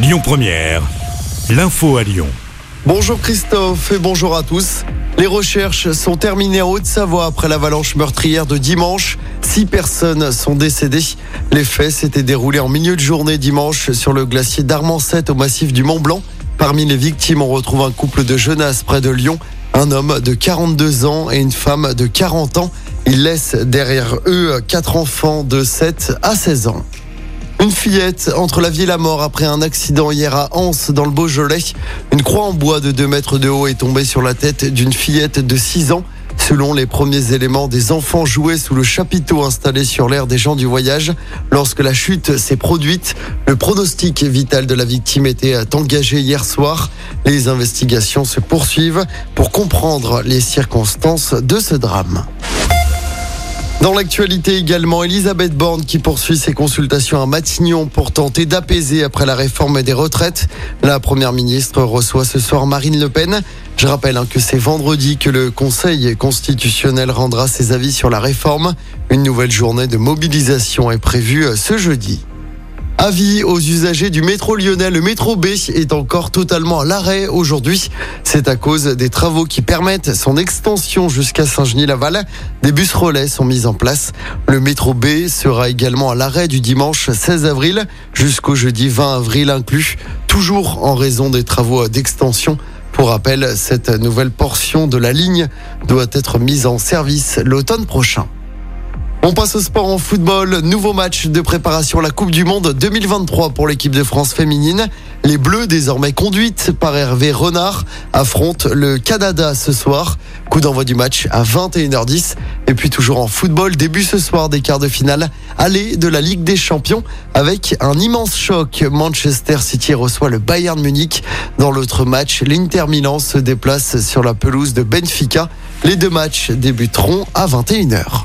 Lyon Première, l'info à Lyon. Bonjour Christophe et bonjour à tous. Les recherches sont terminées en Haute-Savoie après l'avalanche meurtrière de dimanche. Six personnes sont décédées. Les faits s'étaient déroulés en milieu de journée dimanche sur le glacier d'Armancette au massif du Mont Blanc. Parmi les victimes, on retrouve un couple de jeunesses près de Lyon, un homme de 42 ans et une femme de 40 ans. Ils laissent derrière eux quatre enfants de 7 à 16 ans. Une fillette entre la vie et la mort après un accident hier à Anse dans le Beaujolais. Une croix en bois de 2 mètres de haut est tombée sur la tête d'une fillette de 6 ans. Selon les premiers éléments, des enfants jouaient sous le chapiteau installé sur l'air des gens du voyage. Lorsque la chute s'est produite, le pronostic vital de la victime était engagé hier soir. Les investigations se poursuivent pour comprendre les circonstances de ce drame. Dans l'actualité également, Elisabeth Borne qui poursuit ses consultations à Matignon pour tenter d'apaiser après la réforme des retraites. La première ministre reçoit ce soir Marine Le Pen. Je rappelle hein, que c'est vendredi que le Conseil constitutionnel rendra ses avis sur la réforme. Une nouvelle journée de mobilisation est prévue ce jeudi. Avis aux usagers du métro lyonnais. Le métro B est encore totalement à l'arrêt aujourd'hui. C'est à cause des travaux qui permettent son extension jusqu'à Saint-Genis-Laval. Des bus relais sont mis en place. Le métro B sera également à l'arrêt du dimanche 16 avril jusqu'au jeudi 20 avril inclus, toujours en raison des travaux d'extension. Pour rappel, cette nouvelle portion de la ligne doit être mise en service l'automne prochain. On passe au sport en football. Nouveau match de préparation à la Coupe du Monde 2023 pour l'équipe de France féminine. Les Bleus, désormais conduites par Hervé Renard, affrontent le Canada ce soir. Coup d'envoi du match à 21h10. Et puis toujours en football, début ce soir des quarts de finale, aller de la Ligue des Champions avec un immense choc. Manchester City reçoit le Bayern Munich. Dans l'autre match, l'Inter Milan se déplace sur la pelouse de Benfica. Les deux matchs débuteront à 21h.